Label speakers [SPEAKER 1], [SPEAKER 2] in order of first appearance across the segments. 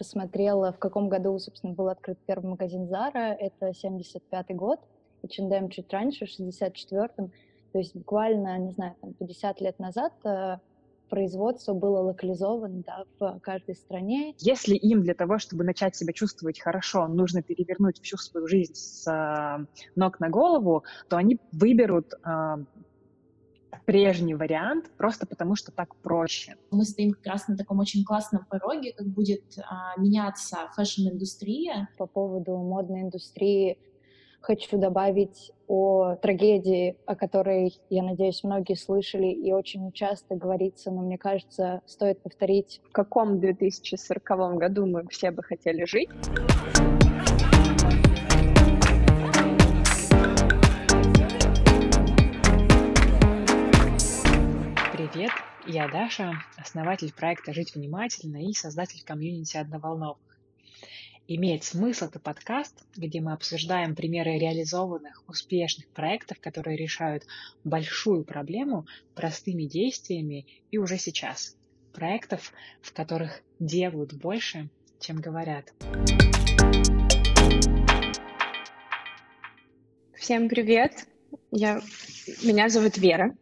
[SPEAKER 1] посмотрела, в каком году, собственно, был открыт первый магазин Zara. Это 75-й год. H&M чуть раньше, в 64-м. То есть буквально, не знаю, там 50 лет назад э, производство было локализовано да, в каждой стране.
[SPEAKER 2] Если им для того, чтобы начать себя чувствовать хорошо, нужно перевернуть всю свою жизнь с э, ног на голову, то они выберут э, прежний вариант, просто потому что так проще.
[SPEAKER 3] Мы стоим как раз на таком очень классном пороге, как будет а, меняться фэшн-индустрия.
[SPEAKER 1] По поводу модной индустрии хочу добавить о трагедии, о которой, я надеюсь, многие слышали и очень часто говорится, но мне кажется, стоит повторить.
[SPEAKER 4] В каком 2040 году мы все бы хотели жить?
[SPEAKER 2] Я Даша, основатель проекта «Жить внимательно» и создатель комьюнити «Одноволновых». Имеет смысл это подкаст, где мы обсуждаем примеры реализованных успешных проектов, которые решают большую проблему простыми действиями и уже сейчас. Проектов, в которых делают больше, чем говорят.
[SPEAKER 4] Всем привет! Я... Меня зовут Вера.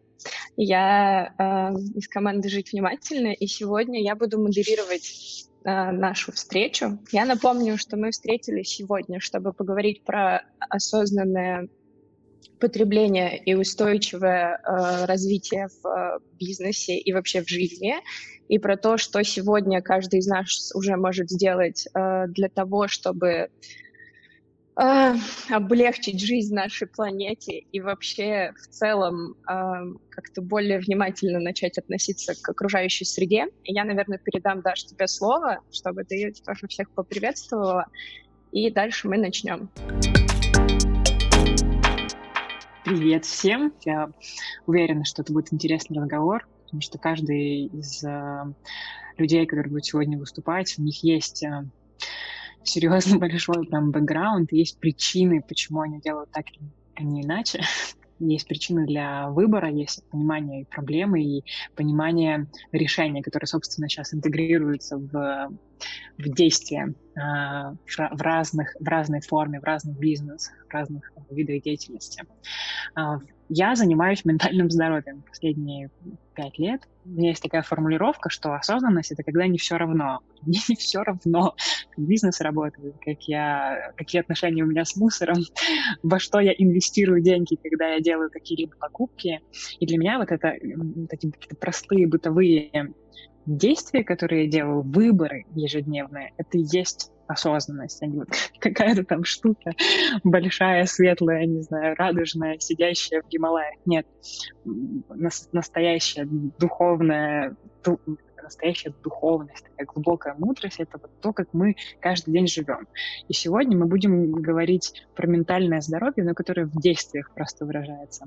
[SPEAKER 4] Я э, из команды «Жить внимательно», и сегодня я буду модерировать Э, нашу встречу. Я напомню, что мы встретились сегодня, чтобы поговорить про осознанное потребление и устойчивое э, развитие в э, бизнесе и вообще в жизни, и про то, что сегодня каждый из нас уже может сделать э, для того, чтобы э, облегчить жизнь нашей планете и вообще в целом э, как-то более внимательно начать относиться к окружающей среде. И я, наверное, передам, Даш, тебе слово, чтобы ты тоже всех поприветствовала, и дальше мы начнем.
[SPEAKER 2] Привет всем! Я уверена, что это будет интересный разговор, потому что каждый из э, людей, который будет сегодня выступать, у них есть серьезно большой прям бэкграунд, есть причины, почему они делают так, а не иначе. Есть причины для выбора, есть понимание проблемы и понимание решения, которое, собственно, сейчас интегрируется в, в действие э, в, разных, в разной форме, в разных бизнесах, в разных видах деятельности. Э, я занимаюсь ментальным здоровьем последние пять лет. У меня есть такая формулировка, что осознанность — это когда не все равно. Мне не все равно, как бизнес работает, как я, какие отношения у меня с мусором, во что я инвестирую деньги, когда я делаю какие-либо покупки. И для меня вот это такие простые бытовые действия, которые я делаю, выборы ежедневные, это и есть осознанность, а не какая-то там штука большая, светлая, не знаю, радужная, сидящая в Гималаях. Нет, настоящая духовная, настоящая духовность, такая глубокая мудрость — это вот то, как мы каждый день живем. И сегодня мы будем говорить про ментальное здоровье, но которое в действиях просто выражается.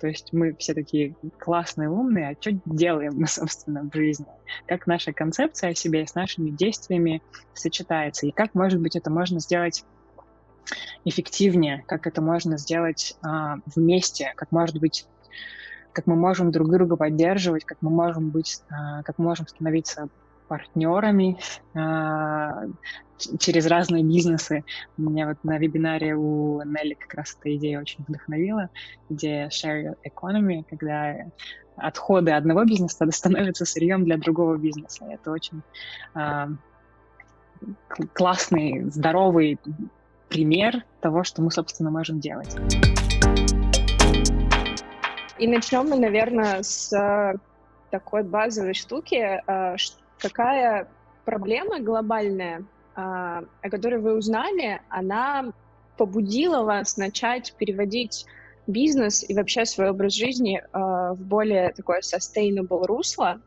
[SPEAKER 2] То есть мы все такие классные, умные, а что делаем мы, собственно, в жизни? Как наша концепция о себе с нашими действиями сочетается? И как, может быть, это можно сделать эффективнее, как это можно сделать а, вместе, как может быть как мы можем друг друга поддерживать, как мы можем быть, а, как мы можем становиться партнерами а, через разные бизнесы. Меня вот на вебинаре у Нелли как раз эта идея очень вдохновила, идея share economy, когда отходы одного бизнеса становятся сырьем для другого бизнеса. Это очень э, классный, здоровый пример того, что мы, собственно, можем делать.
[SPEAKER 4] И начнем мы, наверное, с э, такой базовой штуки. Э, какая проблема глобальная, э, о которой вы узнали, она побудила вас начать переводить бизнес и вообще свой образ жизни в более такое sustainable русло.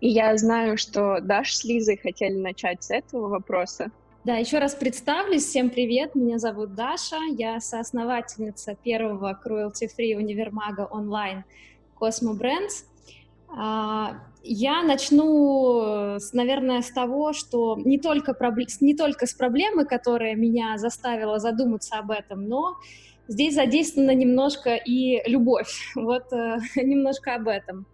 [SPEAKER 4] И я знаю, что Даш с Лизой хотели начать с этого вопроса.
[SPEAKER 3] Да, еще раз представлюсь. Всем привет. Меня зовут Даша. Я соосновательница первого cruelty-free универмага онлайн Cosmo Brands. А, я начну, наверное, с того, что не только, не только с проблемы, которая меня заставила задуматься об этом, но здесь задействована немножко и любовь. Вот э, немножко об этом.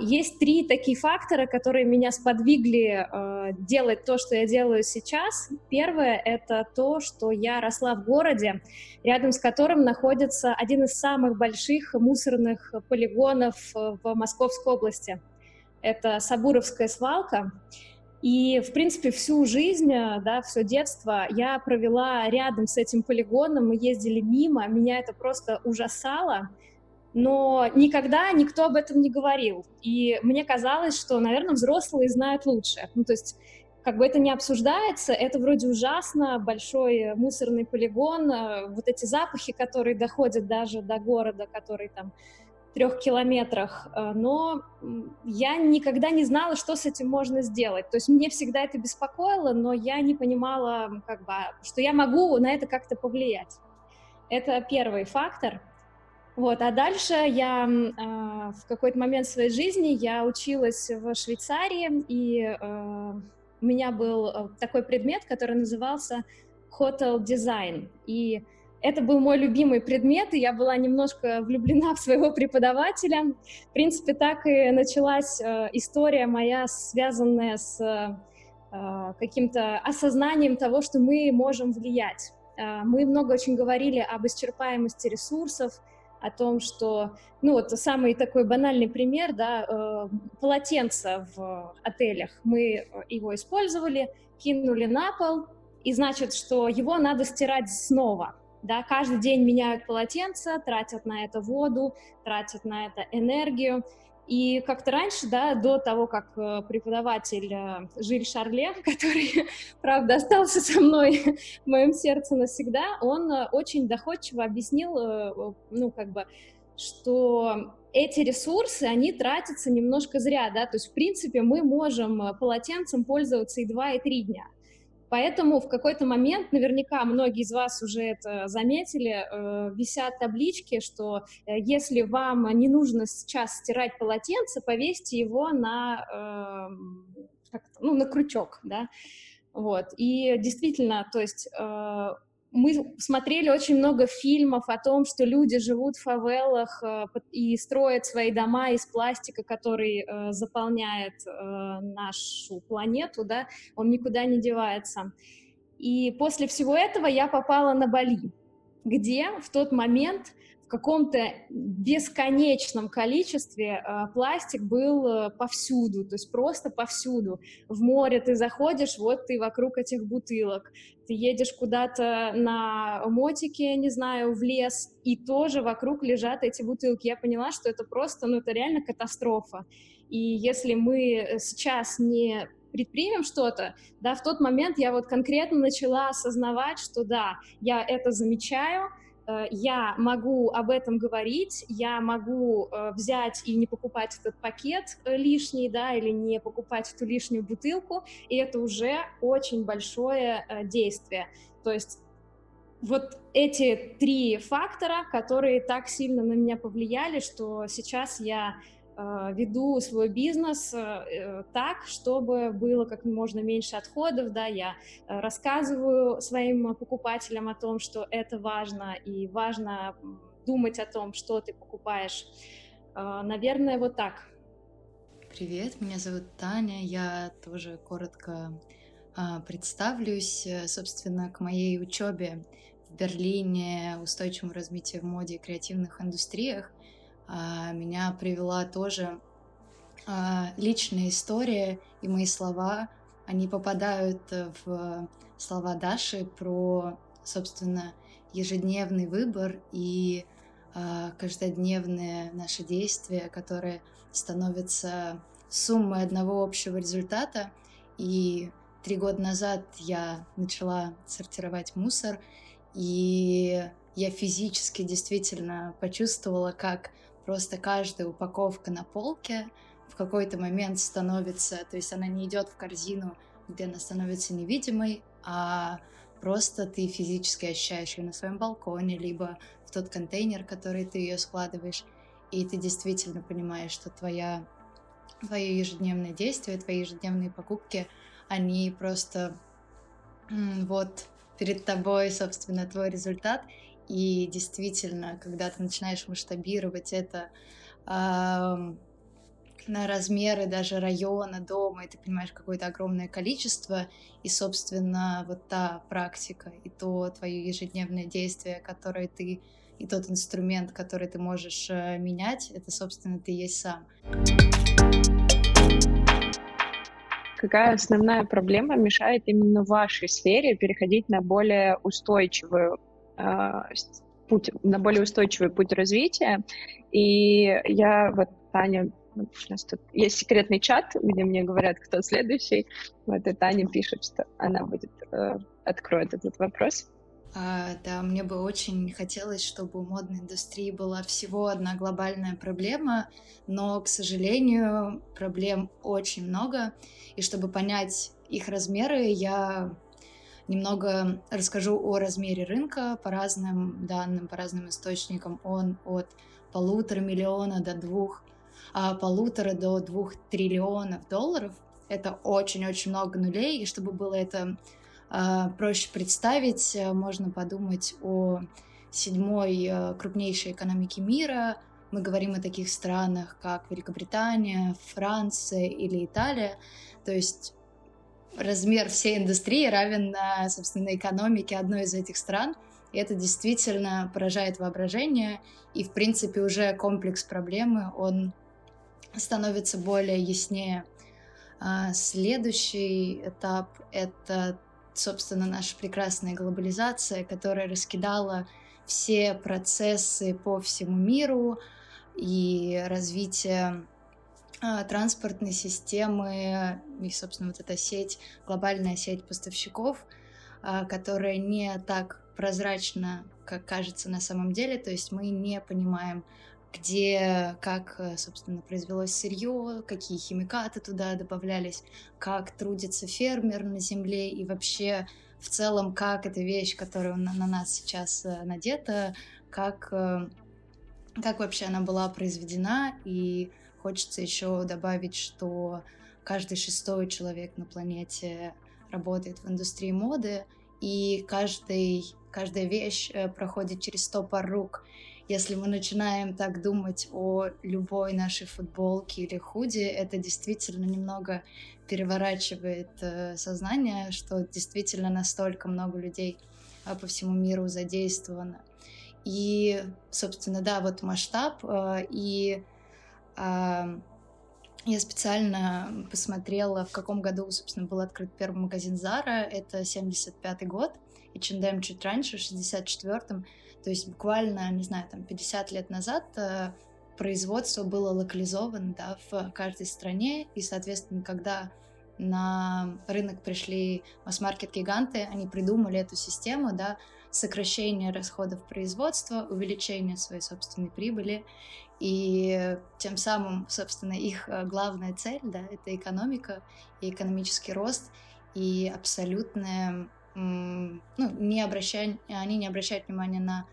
[SPEAKER 3] Есть три такие фактора, которые меня сподвигли э, делать то, что я делаю сейчас. Первое — это то, что я росла в городе, рядом с которым находится один из самых больших мусорных полигонов э, в Московской области. Это Сабуровская свалка. И, в принципе, всю жизнь, э, да, все детство я провела рядом с этим полигоном, мы ездили мимо, меня это просто ужасало — но никогда никто об этом не говорил. И мне казалось, что, наверное, взрослые знают лучше. Ну, то есть как бы это не обсуждается, это вроде ужасно, большой мусорный полигон, э, вот эти запахи, которые доходят даже до города, который там в трех километрах, э, но я никогда не знала, что с этим можно сделать. То есть мне всегда это беспокоило, но я не понимала, как бы, что я могу на это как-то повлиять. Это первый фактор. Вот, а дальше я э, в какой-то момент своей жизни я училась в Швейцарии, и э, у меня был э, такой предмет, который назывался Hotel Design. И это был мой любимый предмет, и я была немножко влюблена в своего преподавателя. В принципе, так и началась э, история моя, связанная с э, каким-то осознанием того, что мы можем влиять. Э, мы много очень говорили об исчерпаемости ресурсов, о том, что, ну вот самый такой банальный пример, да, э, полотенце в отелях. Мы его использовали, кинули на пол, и значит, что его надо стирать снова. Да, каждый день меняют полотенца, тратят на это воду, тратят на это энергию. И как-то раньше, да, до того, как э, преподаватель э, Жиль Шарле, который, правда, остался со мной в моем сердце навсегда, он э, очень доходчиво объяснил, ну, как бы, что эти ресурсы, они тратятся немножко зря, да, то есть, в принципе, мы можем полотенцем пользоваться и два, и три дня. Поэтому в какой-то момент, наверняка многие из вас уже это заметили, э, висят таблички, что э, если вам не нужно сейчас стирать полотенце, повесьте его на, э, ну, на крючок, да, вот. И действительно, то есть э, мы смотрели очень много фильмов о том, что люди живут в фавелах э, и строят свои дома из пластика, который э, заполняет э, нашу планету, да, он никуда не девается. И после всего этого я попала на Бали, где в тот момент в каком-то бесконечном количестве э, пластик был э, повсюду, то есть просто повсюду. В море ты заходишь, вот ты вокруг этих бутылок. Ты едешь куда-то на мотике, не знаю, в лес, и тоже вокруг лежат эти бутылки. Я поняла, что это просто, ну это реально катастрофа. И если мы сейчас не предпримем что-то, да, в тот момент я вот конкретно начала осознавать, что да, я это замечаю, Э, я могу об этом говорить, я могу э, взять и не покупать этот пакет э, лишний, да, или не покупать эту лишнюю бутылку, и это уже очень большое действие. То есть вот эти три фактора, которые так сильно на меня повлияли, что сейчас я Э, веду свой бизнес э, э, так, чтобы было как можно меньше отходов, да, я рассказываю своим покупателям о том, что это важно, и важно думать о том, что ты покупаешь. Наверное, вот так.
[SPEAKER 5] Привет, меня зовут Таня, я тоже коротко представлюсь, собственно, к моей учебе в Берлине, устойчивому развитию в моде и креативных индустриях. А, меня привела тоже а, личная история и мои слова. Они попадают в слова Даши про, собственно, ежедневный выбор и а, каждодневные наши действия, которые становятся суммой одного общего результата. И три года назад я начала сортировать мусор, и я физически действительно почувствовала, как просто каждая упаковка на полке в какой-то момент становится, то есть она не идет в корзину, где она становится невидимой, а просто ты физически ощущаешь ее на своем балконе, либо в тот контейнер, который ты ее складываешь, и ты действительно понимаешь, что твоя, твое ежедневное действие, твои ежедневные покупки, они просто вот перед тобой, собственно, твой результат, и действительно, когда ты начинаешь масштабировать это, на размеры даже района, дома, и ты понимаешь какое-то огромное количество, и, собственно, вот та практика, и то твое ежедневное действие, которое ты, и тот инструмент, который ты можешь э, менять, это, собственно, ты есть сам.
[SPEAKER 4] Какая основная проблема мешает именно вашей сфере переходить на более устойчивую э, путь, на более устойчивый путь развития? И я вот Таня у нас тут есть секретный чат, где мне говорят, кто следующий. Вот и Таня пишет, что она будет э, откроет этот вопрос.
[SPEAKER 5] А, да, мне бы очень хотелось, чтобы у модной индустрии была всего одна глобальная проблема, но, к сожалению, проблем очень много. И чтобы понять их размеры, я немного расскажу о размере рынка по разным данным, по разным источникам. Он от полутора миллиона до двух а, полутора до двух триллионов долларов. Это очень-очень много нулей, и чтобы было это а, проще представить, э, можно подумать о седьмой э, крупнейшей экономике мира. Мы говорим о таких странах, как Великобритания, Франция или Италия. То есть размер всей индустрии равен, собственно, экономике одной из этих стран. И это действительно поражает воображение. И, в принципе, уже комплекс проблемы, он становится более яснее. А, следующий этап — это, собственно, наша прекрасная глобализация, которая раскидала все процессы по всему миру и развитие транспортной системы и, собственно, вот эта сеть, глобальная сеть поставщиков, а, которая не так прозрачна, как кажется на самом деле, то есть мы не понимаем, где, как, э, собственно, произвелось сырье, какие химикаты туда добавлялись, как трудится фермер на земле и вообще в целом, как эта вещь, которая на, на нас сейчас э, надета, как, э, как вообще она была произведена. И хочется еще добавить, что каждый шестой человек на планете работает в индустрии моды, и каждый, каждая вещь проходит через сто пар рук. Если мы начинаем так думать о любой нашей футболке или худи, это действительно немного переворачивает э, сознание, что действительно настолько много людей э, по всему миру задействовано. И, собственно, да, вот масштаб. Э, и э, я специально посмотрела, в каком году, собственно, был открыт первый магазин Zara. Это 75-й год. И H&M чуть раньше, в 64-м. То есть буквально, не знаю, там 50 лет назад э, производство было локализовано да, в каждой стране, и, соответственно, когда на рынок пришли масс-маркет-гиганты, они придумали эту систему, да, сокращение расходов производства, увеличение своей собственной прибыли, и тем самым, собственно, их э, главная цель, да, это экономика и экономический рост, и абсолютное, ну, не обращать, они не обращают внимания на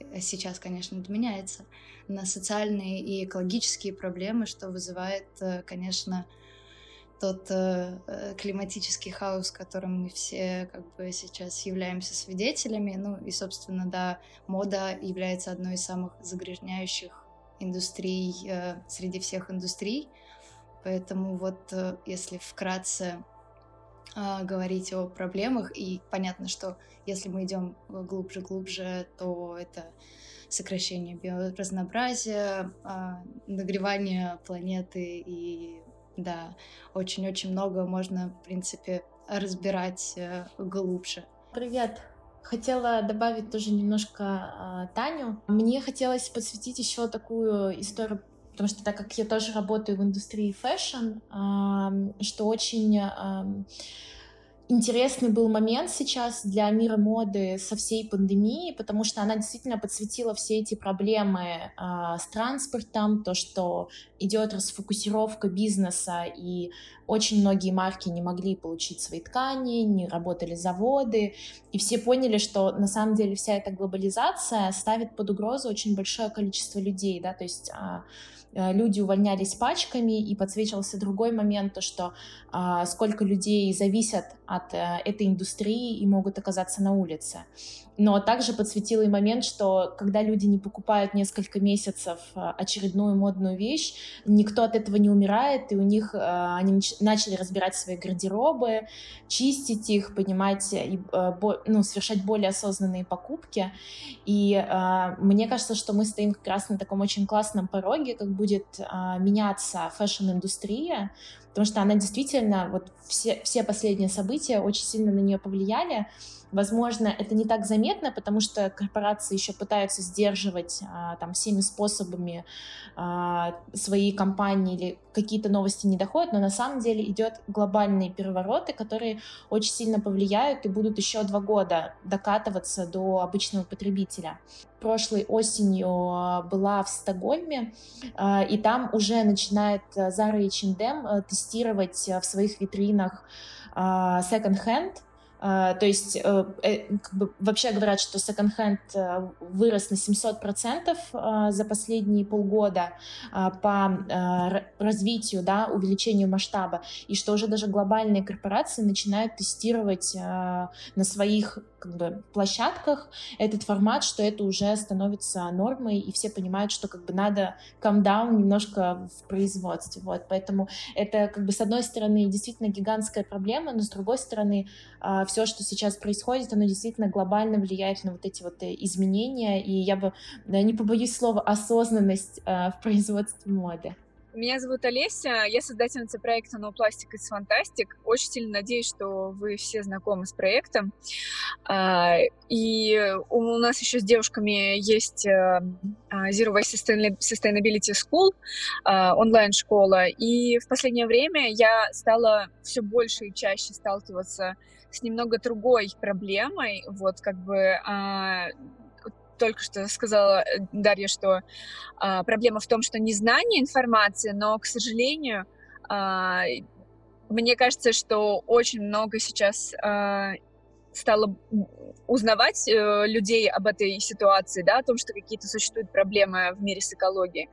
[SPEAKER 5] Э, сейчас, конечно, это меняется, на социальные и экологические проблемы, что вызывает, э, конечно, тот климатический хаос, которым мы все как бы сейчас являемся свидетелями. Ну и, собственно, да, мода является одной из самых загрязняющих индустрий среди всех индустрий. Поэтому вот если вкратце а, говорить о проблемах, и понятно, что если мы идем глубже-глубже, то это сокращение биоразнообразия, а, нагревание планеты и да, очень-очень много можно, в принципе, разбирать э, глубже.
[SPEAKER 6] Привет! Хотела добавить тоже немножко э, Таню. Мне хотелось подсветить еще такую историю потому что так как я тоже работаю в индустрии фэшн, что очень интересный был момент сейчас для мира моды со всей пандемией, потому что она действительно подсветила все эти проблемы э, с транспортом, то, что идет расфокусировка бизнеса, и очень многие марки не могли получить свои ткани, не работали заводы, и все поняли, что на самом деле вся эта глобализация ставит под угрозу очень большое количество людей, да, то есть э, люди увольнялись пачками, и подсвечивался другой момент, то что а, сколько людей зависят от э, этой индустрии и могут оказаться на улице. Но также подсветил и момент, что когда люди не покупают несколько месяцев э, очередную модную вещь, никто от этого не умирает, и у них э, они начали разбирать свои гардеробы, чистить их, понимать, и, э, ну, совершать более осознанные покупки. И мне кажется, что мы стоим как раз на таком очень классном пороге, как будет меняться фэшн-индустрия, потому что она действительно, вот все, все последние события очень сильно на нее повлияли, Возможно, это не так заметно, потому что корпорации еще пытаются сдерживать а, там всеми способами а, свои компании или какие-то новости не доходят, но на самом деле идет глобальные перевороты, которые очень сильно повлияют и будут еще два года докатываться до обычного потребителя. Прошлой осенью а, была в Стокгольме, а, и там уже начинает Zara и H&M тестировать в своих витринах second-hand, Uh, то есть, uh, как бы, вообще говорят, что секонд-хенд uh, вырос на 700% uh, за последние полгода uh, по развитию, да, увеличению масштаба, и что уже даже глобальные корпорации начинают тестировать на своих как бы, площадках этот формат, что это уже становится нормой, и все понимают, что как бы надо down немножко в производстве. Вот. Поэтому это как бы с одной стороны действительно гигантская проблема, но с другой стороны а, все, что сейчас происходит, оно действительно глобально влияет на вот эти вот э, изменения, и я бы не побоюсь слова осознанность а, в производстве моды.
[SPEAKER 7] Меня зовут Олеся, я создательница проекта No Plastic is Fantastic. Очень сильно надеюсь, что вы все знакомы с проектом. А, и у нас еще с девушками есть э, а, Zero Waste Sustainability School, а, онлайн-школа. И в последнее время я стала все больше и чаще сталкиваться с немного другой проблемой, вот как бы только что сказала э, Дарья, что а, проблема в том, что незнание информации, но, к сожалению, а, мне кажется, что очень много сейчас а, стало узнавать э, людей об этой ситуации, да, о том, что какие-то существуют проблемы в мире с экологией,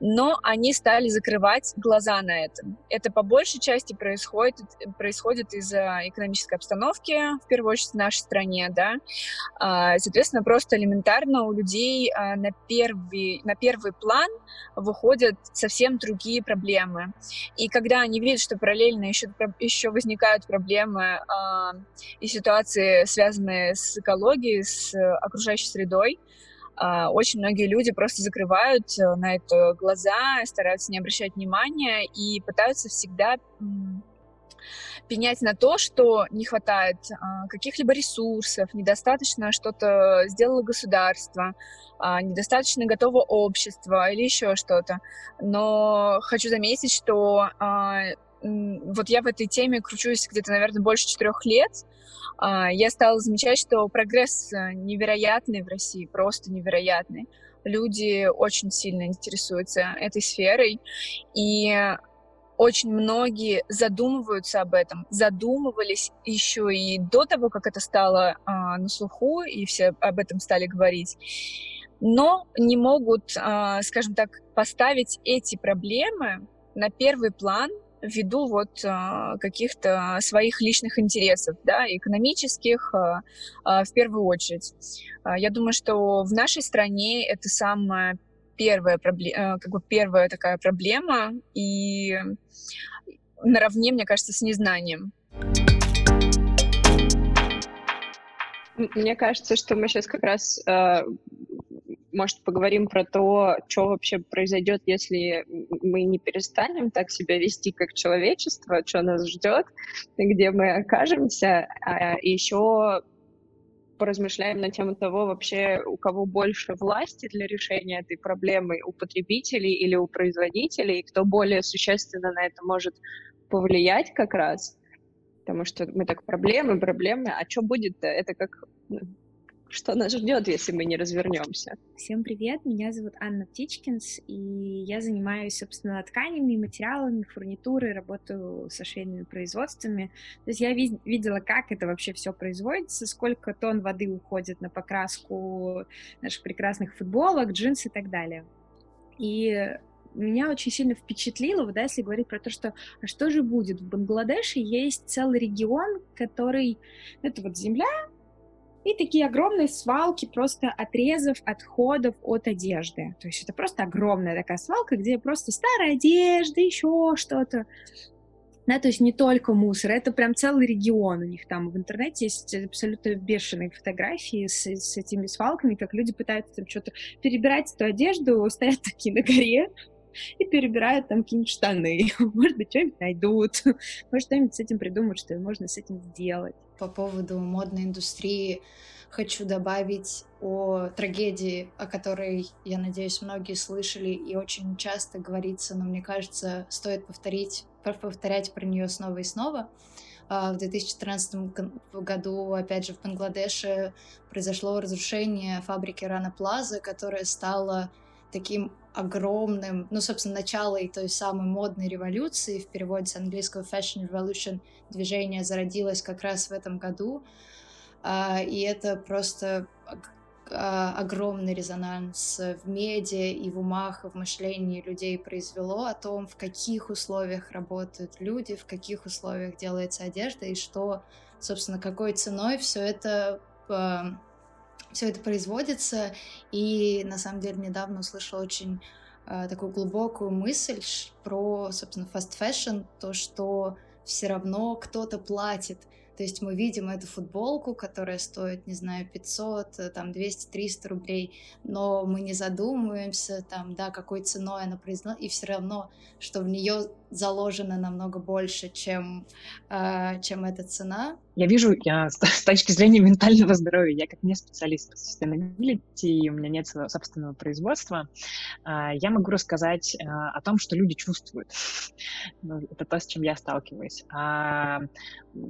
[SPEAKER 7] но они стали закрывать глаза на это. Это по большей части происходит, происходит из-за экономической обстановки, в первую очередь в нашей стране, да. А, соответственно, просто элементарно у людей а, на первый, на первый план выходят совсем другие проблемы. И когда они видят, что параллельно еще, еще возникают проблемы а, и ситуации, связанные с экологией, с э, окружающей средой. А, очень многие люди просто закрывают э, на это глаза, стараются не обращать внимания и пытаются всегда пенять на то, что не хватает а, каких-либо ресурсов, недостаточно что-то сделало государство, а, недостаточно готово общество или еще что-то. Но хочу заметить, что вот я в этой теме кручусь где-то, наверное, больше четырех лет. А, я стала замечать, что прогресс э, невероятный в России, просто невероятный. Люди очень сильно интересуются этой сферой, и очень многие задумываются об этом, задумывались еще и до того, как это стало а, на слуху, и все об этом стали говорить, но не могут, а, скажем так, поставить эти проблемы на первый план ввиду вот а, каких-то своих личных интересов, да, экономических а, а, в первую очередь. Я думаю, что в нашей стране это самая первая проблема, как бы первая такая проблема, и наравне, мне кажется, с незнанием.
[SPEAKER 4] Мне кажется, что мы сейчас как раз может, поговорим про то, что вообще произойдет, если мы не перестанем так себя вести, как человечество, что нас ждет, где мы окажемся, а еще поразмышляем на тему того, вообще у кого больше власти для решения этой проблемы, у потребителей или у производителей, кто более существенно на это может повлиять как раз. Потому что мы так проблемы, проблемы, а что будет-то? Это как ну, что нас ждет, если мы не развернемся.
[SPEAKER 8] Всем привет, меня зовут Анна Птичкинс, и я занимаюсь, собственно, тканями, материалами, фурнитурой, работаю со швейными производствами. То есть я видела, как это вообще все производится, сколько тонн воды уходит на покраску наших прекрасных футболок, джинс и так далее. И меня очень сильно впечатлило, вот, да, если говорить про то, что а что же будет? В Бангладеше есть целый регион, который... Это вот земля, и такие огромные свалки просто отрезов отходов от одежды. То есть это просто огромная такая свалка, где просто старая одежда, еще что-то. Да, то есть не только мусор, это прям целый регион у них там. В интернете есть абсолютно бешеные фотографии с, с этими свалками, как люди пытаются там что-то перебирать эту одежду, стоят такие на горе, и перебирают там какие-нибудь штаны. Может быть, что-нибудь найдут. Может, что-нибудь с этим придумают, что можно с этим сделать.
[SPEAKER 5] По поводу модной индустрии хочу добавить о трагедии, о которой, я надеюсь, многие слышали и очень часто говорится, но мне кажется, стоит повторить, повторять про нее снова и снова. А, в 2014 году, опять же, в Бангладеше произошло разрушение фабрики Рана Плаза, которая стала таким огромным, ну, собственно, начало и той самой модной революции, в переводе с английского Fashion Revolution, движение зародилось как раз в этом году, а, и это просто а, огромный резонанс в медиа и в умах, и в мышлении людей произвело о том, в каких условиях работают люди, в каких условиях делается одежда, и что, собственно, какой ценой все это а, все это производится. И на самом деле недавно услышала очень э, такую глубокую мысль про, собственно, fast fashion, то, что все равно кто-то платит то есть мы видим эту футболку, которая стоит, не знаю, 500, э, там 200-300 рублей, но мы не задумываемся, там, да, какой ценой она произведена, и все равно, что в нее заложено намного больше, чем, э, чем эта цена.
[SPEAKER 2] Я вижу, я с, точки зрения ментального здоровья, я как не специалист по sustainability, у меня нет своего собственного производства, э, я могу рассказать э, о том, что люди чувствуют. Ну, это то, с чем я сталкиваюсь. А,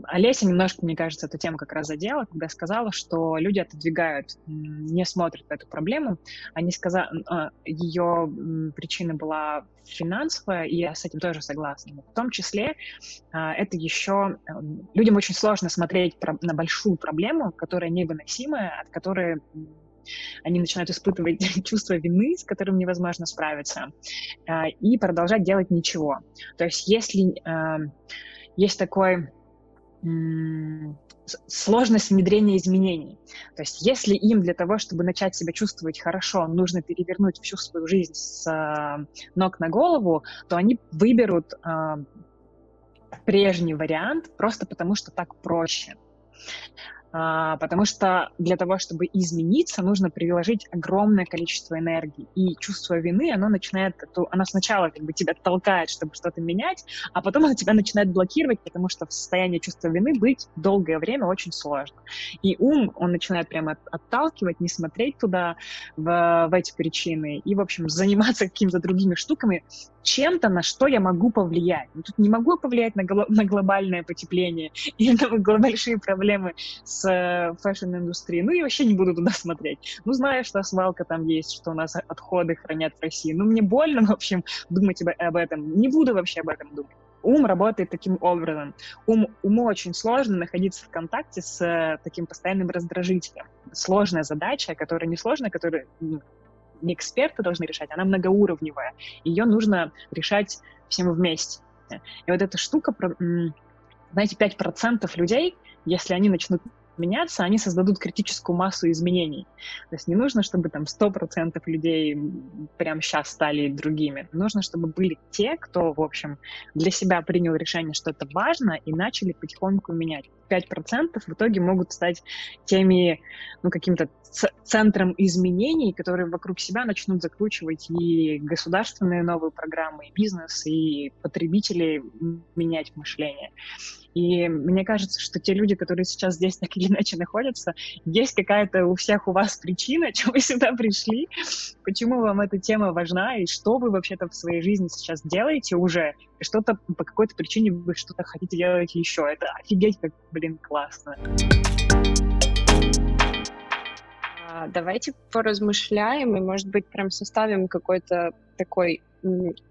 [SPEAKER 2] Олеся немножко, мне кажется, эту тему как раз задела, когда сказала, что люди отодвигают, не смотрят на эту проблему. Они сказали, э, ее причина была финансовая, и я с этим тоже согласна. В том числе а, это еще эм, людям очень сложно смотреть на большую проблему, которая невыносимая, от которой они начинают испытывать чувство вины, с которым невозможно справиться, а, и продолжать делать ничего. То есть если эм, есть такой сложность внедрения изменений. То есть если им для того, чтобы начать себя чувствовать хорошо, нужно перевернуть всю свою жизнь с э, ног на голову, то они выберут э, прежний вариант просто потому, что так проще. А, потому что для того, чтобы измениться, нужно приложить огромное количество энергии. И чувство вины, оно начинает, оно сначала как бы тебя толкает, чтобы что-то менять, а потом оно тебя начинает блокировать, потому что в состоянии чувства вины быть долгое время очень сложно. И ум, он начинает прямо отталкивать, не смотреть туда, в, в эти причины, и, в общем, заниматься какими-то другими штуками, чем-то, на что я могу повлиять. Ну, тут не могу повлиять на, гло- на глобальное потепление или на большие проблемы с э, фэшн-индустрией. Ну, и вообще не буду туда смотреть. Ну, знаю, что свалка там есть, что у нас отходы хранят в России. Ну, мне больно, в общем, думать об, этом. Не буду вообще об этом думать. Ум работает таким образом. Ум, уму очень сложно находиться в контакте с э, таким постоянным раздражителем. Сложная задача, которая не сложная, которая ну, не эксперты должны решать, она многоуровневая. Ее нужно решать всем вместе. И вот эта штука, знаете, 5% людей, если они начнут меняться, они создадут критическую массу изменений. То есть не нужно, чтобы там 100% людей прямо сейчас стали другими. Нужно, чтобы были те, кто, в общем, для себя принял решение, что это важно, и начали потихоньку менять. 5% в итоге могут стать теми, ну, каким-то центром изменений, которые вокруг себя начнут закручивать и государственные новые программы, и бизнес, и потребители менять мышление. И мне кажется, что те люди, которые сейчас здесь так или иначе находятся, есть какая-то у всех у вас причина, чего вы сюда пришли, почему вам эта тема важна, и что вы вообще-то в своей жизни сейчас делаете уже, и что-то по какой-то причине вы что-то хотите делать еще. Это офигеть как, блин, классно.
[SPEAKER 4] А, давайте поразмышляем и, может быть, прям составим какой-то такой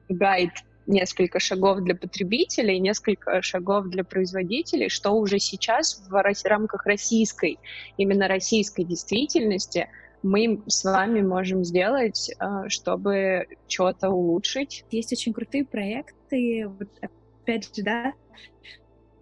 [SPEAKER 4] гайд несколько шагов для потребителей, несколько шагов для производителей, что уже сейчас в рамках российской, именно российской действительности мы с вами можем сделать, э, чтобы что-то улучшить.
[SPEAKER 8] Есть очень крутые проекты, вот опять же, да,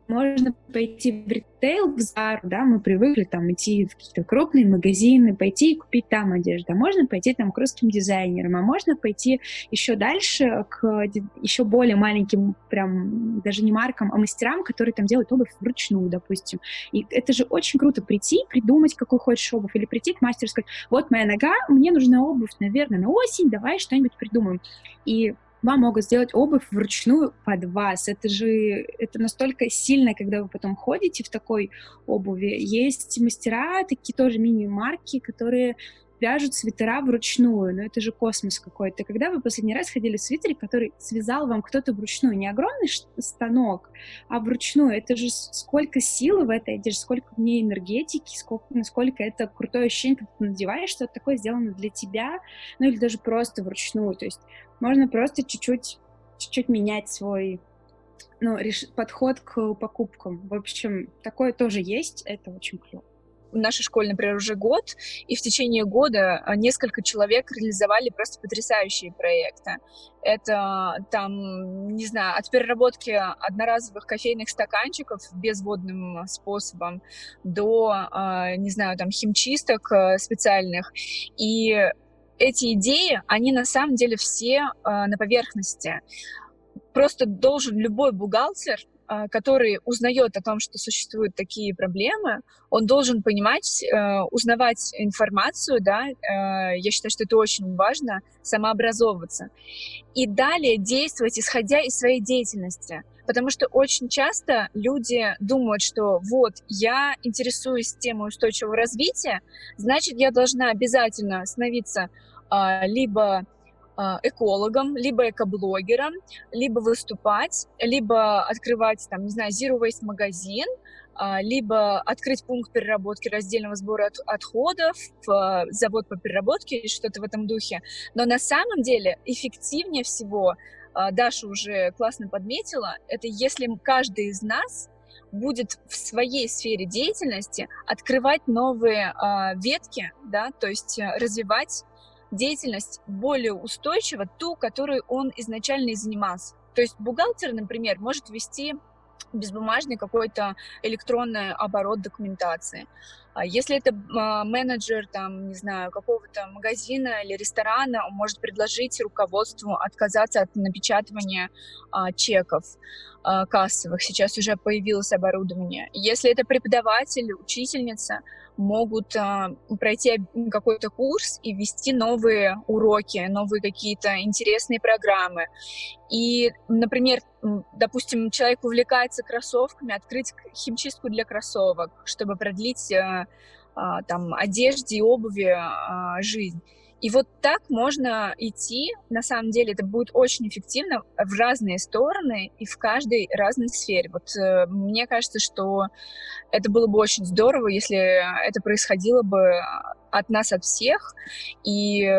[SPEAKER 8] можно пойти в ритейл, в Зару, да, мы привыкли там идти в какие-то крупные магазины, пойти и купить там одежду, а можно пойти там к русским дизайнерам, а можно пойти еще дальше к еще более маленьким, прям даже не маркам, а мастерам, которые там делают обувь вручную, допустим. И это же очень круто прийти, придумать, какой хочешь обувь, или прийти к мастеру и сказать, вот моя нога, мне нужна обувь, наверное, на осень, давай что-нибудь придумаем. И вам могут сделать обувь вручную под вас. Это же это настолько сильно, когда вы потом ходите в такой обуви. Есть мастера, такие тоже мини-марки, которые вяжут свитера вручную, но это же космос какой-то. Когда вы последний раз ходили в свитере, который связал вам кто-то вручную, не огромный станок, а вручную, это же сколько силы в этой одежде, сколько в ней энергетики, сколько, насколько это крутое ощущение, когда ты надеваешь что-то такое сделано для тебя, ну или даже просто вручную, то есть можно просто чуть-чуть чуть-чуть менять свой ну, реш... подход к покупкам. В общем, такое тоже есть, это очень клево
[SPEAKER 7] нашей школе, например, уже год, и в течение года а, несколько человек реализовали просто потрясающие проекты. Это там, не знаю, от переработки одноразовых кофейных стаканчиков безводным способом до, а, не знаю, там химчисток э, специальных. И эти идеи, они на самом деле все э, на поверхности. Просто должен любой бухгалтер а, который узнает о том, что существуют такие проблемы, он должен понимать, э, узнавать информацию, да, э, я считаю, что это очень важно, самообразовываться, и далее действовать, исходя из своей деятельности. Потому что очень часто люди думают, что вот я интересуюсь темой устойчивого развития, значит, я должна обязательно становиться а, либо а, экологом, либо экоблогером, либо выступать, либо открывать, там, не знаю, Zero Waste магазин, а, либо открыть пункт переработки раздельного сбора от, отходов, завод по переработке или что-то в этом духе. Но на самом деле эффективнее всего, а, Даша уже классно подметила, это если каждый из нас будет в своей сфере деятельности открывать новые ветки, да, то есть э, развивать деятельность более устойчива, ту, которой он изначально и занимался. То есть бухгалтер, например, может вести безбумажный какой-то электронный оборот документации. А если это а, менеджер, там, не знаю, какого-то магазина или ресторана, он может предложить руководству отказаться от напечатывания а, чеков кассовых. Сейчас уже появилось оборудование. Если это преподаватель, учительница, могут пройти какой-то курс и ввести новые уроки, новые какие-то интересные программы. И, например, допустим, человек увлекается кроссовками, открыть химчистку для кроссовок, чтобы продлить там одежде и обуви а, жизнь. И вот так можно идти, на самом деле это будет очень эффективно в разные стороны и в каждой разной сфере. Вот э, мне кажется, что это было бы очень здорово, если это происходило бы от нас, от всех, и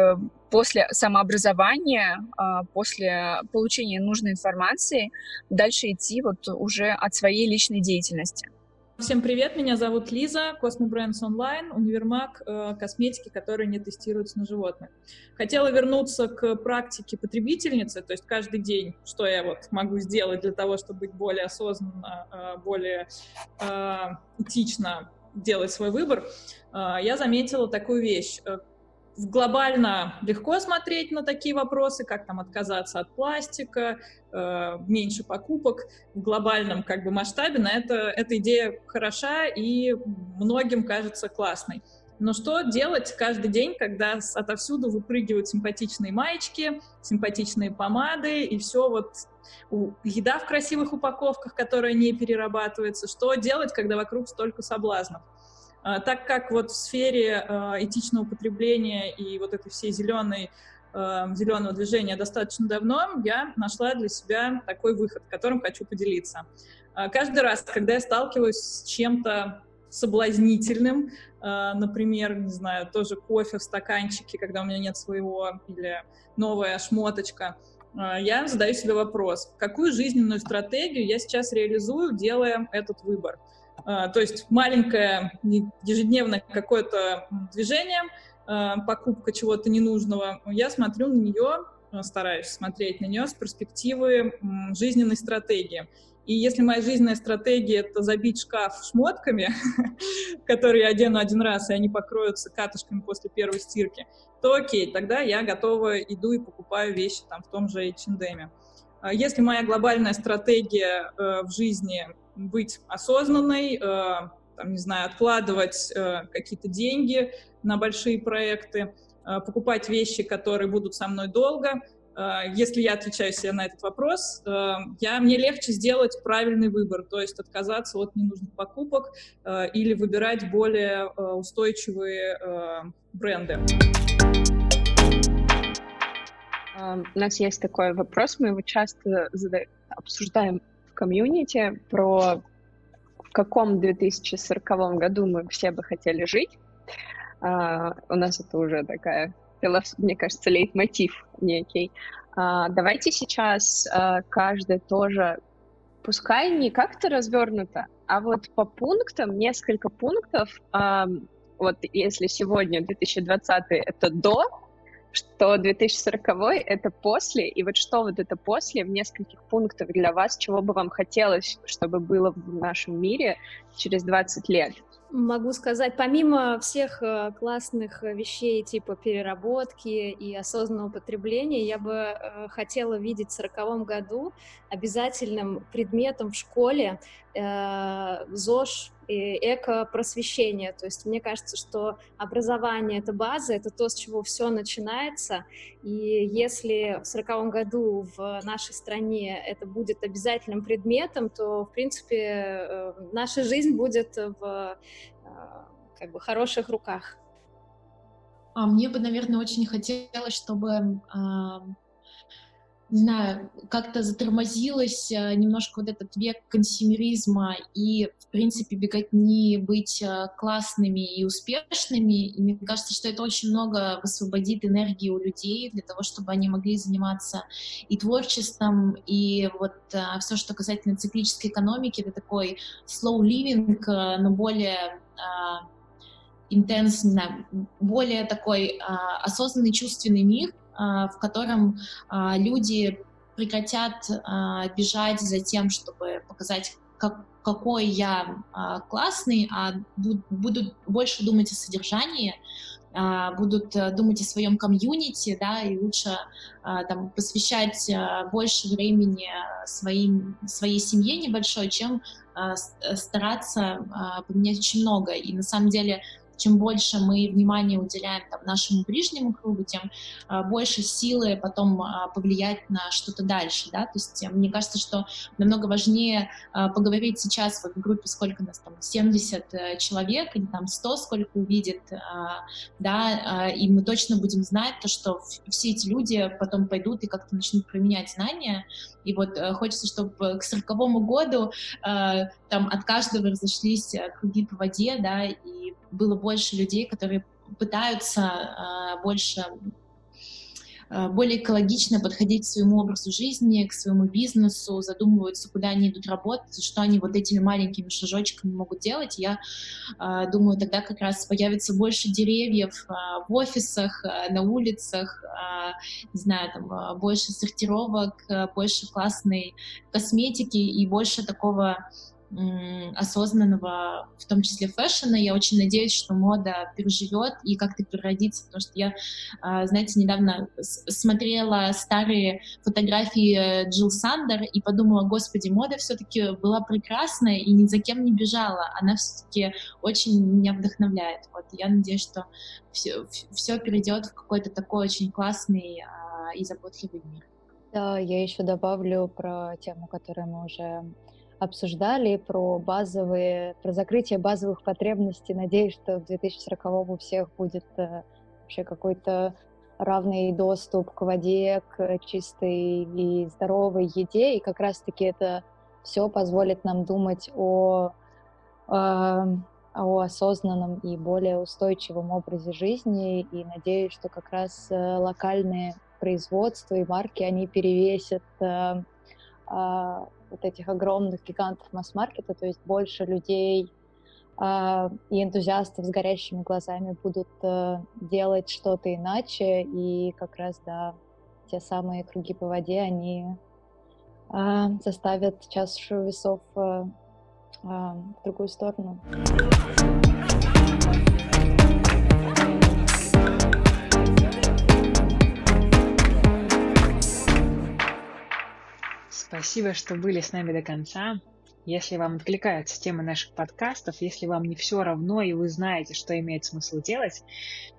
[SPEAKER 7] после самообразования, а, после получения нужной информации дальше идти вот уже от своей личной деятельности.
[SPEAKER 9] Всем привет, меня зовут Лиза, Cosmo Brands Online, универмаг э, косметики, который не тестируется на животных. Хотела вернуться к практике потребительницы, то есть каждый день, что я вот могу сделать для того, чтобы быть более осознанно, э, более э, этично делать свой выбор. Я заметила такую вещь глобально легко смотреть на такие вопросы, как там отказаться от пластика, э, меньше покупок. В глобальном как бы масштабе на это эта идея хороша и многим кажется классной. Но что делать каждый день, когда отовсюду выпрыгивают симпатичные маечки, симпатичные помады и все вот еда в красивых упаковках, которая не перерабатывается. Что делать, когда вокруг столько соблазнов? А, так как вот в сфере а, этичного потребления и вот этой всей зеленой а, зеленого движения достаточно давно, я нашла для себя такой выход, которым хочу поделиться. Каждый раз, когда я сталкиваюсь с чем-то соблазнительным, например, не знаю, тоже кофе в стаканчике, когда у меня нет своего, или новая шмоточка, я задаю себе вопрос, какую жизненную стратегию я сейчас реализую, делая этот выбор. А, то есть маленькое ежедневное какое-то движение, покупка чего-то ненужного, я смотрю на нее, стараюсь смотреть на нее с перспективы жизненной стратегии. И если моя жизненная стратегия — это забить шкаф шмотками, которые я одену один раз, и они покроются катышками после первой стирки, то окей, тогда я готова, иду и покупаю вещи там в том же H&M. Если моя глобальная стратегия э, в жизни быть осознанной, э, там, не знаю, откладывать э, какие-то деньги на большие проекты, э, покупать вещи, которые будут со мной долго, если я отвечаю себе на этот вопрос, я, мне легче сделать правильный выбор, то есть отказаться от ненужных покупок или выбирать более устойчивые бренды.
[SPEAKER 4] У нас есть такой вопрос, мы его часто обсуждаем комьюнити про в каком 2040 году мы все бы хотели жить. У нас это уже такая мне кажется, лейтмотив некий. А, давайте сейчас а, каждый тоже, пускай не как-то развернуто, а вот по пунктам, несколько пунктов, а, вот если сегодня 2020 это до, что 2040 это после, и вот что вот это после в нескольких пунктах для вас, чего бы вам хотелось, чтобы было в нашем мире через 20 лет?
[SPEAKER 3] Могу сказать, помимо всех э, классных вещей типа переработки и осознанного потребления, я бы э, хотела видеть в сороковом году обязательным предметом в школе э, ЗОЖ эко-просвещение. То есть мне кажется, что образование — это база, это то, с чего все начинается. И если в сороковом году в нашей стране это будет обязательным предметом, то, в принципе, э, наша жизнь будет в э, как бы хороших руках.
[SPEAKER 6] А мне бы, наверное, очень хотелось, чтобы не знаю, как-то затормозилась э, немножко вот этот век консюмеризма и, в принципе, беготни быть э, классными и успешными. И мне кажется, что это очень много высвободит энергии у людей для того, чтобы они могли заниматься и творчеством, и вот э, все, что касательно циклической экономики, это такой slow living, но более интенсивно, более такой осознанный чувственный мир — а, в котором а, люди прекратят а, бежать за тем, чтобы показать, как, какой я классный, а будут больше думать о содержании, будут э, думать о своем комьюнити, да, и лучше там, посвящать больше времени своим, своей семье небольшой, чем стараться поменять очень много. И на самом деле чем больше мы внимания уделяем там, нашему ближнему кругу, тем а, больше силы потом а, повлиять на что-то дальше, да, то есть э, мне кажется, что намного важнее а, поговорить сейчас вот в группе, сколько нас там, 70 э, человек или там 100, сколько увидит, да, и мы точно будем знать то, что все эти люди потом пойдут и как-то начнут применять знания, и вот э, хочется, чтобы к сороковому году там от каждого разошлись круги по воде, да, и было больше людей, которые пытаются э, больше Э, более экологично подходить к своему образу жизни, к своему бизнесу, задумываются, куда они идут работать, что они вот этими маленькими шажочками могут делать. Я э, думаю, тогда как раз появится больше деревьев э, в офисах, на улицах, не знаю, там больше сортировок, больше классной косметики и больше такого осознанного, в том числе фэшена. Я очень надеюсь, что мода переживет и как-то переродится, потому что я, а, знаете, недавно смотрела старые фотографии Джилл Сандер и подумала, господи, мода все-таки была прекрасная и ни за кем не бежала. Она все-таки очень меня вдохновляет. Вот я надеюсь, что все, все перейдет в какой-то такой очень классный а, и заботливый мир.
[SPEAKER 1] Да, я еще добавлю про тему, которую мы уже обсуждали про базовые, про закрытие базовых потребностей. Надеюсь, что в 2040 у всех будет э, вообще какой-то равный доступ к воде, к чистой и здоровой еде, и как раз-таки это все позволит нам думать о, э, о осознанном и более устойчивом образе жизни, и надеюсь, что как раз э, локальные производства и марки, они перевесят э, а, вот этих огромных гигантов масс-маркета, то есть больше людей
[SPEAKER 5] а, и энтузиастов с горящими глазами будут э, делать что-то иначе, и как раз, да, те самые круги по воде, они а, заставят чашу весов э, а, в другую сторону.
[SPEAKER 2] Спасибо, что были с нами до конца. Если вам откликаются темы наших подкастов, если вам не все равно и вы знаете, что имеет смысл делать,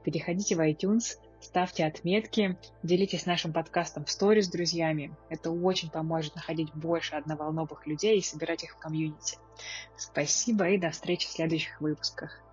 [SPEAKER 2] переходите в iTunes, ставьте отметки, делитесь нашим подкастом в сторис с друзьями. Это очень поможет находить больше одноволновых людей и собирать их в комьюнити. Спасибо и до встречи в следующих выпусках.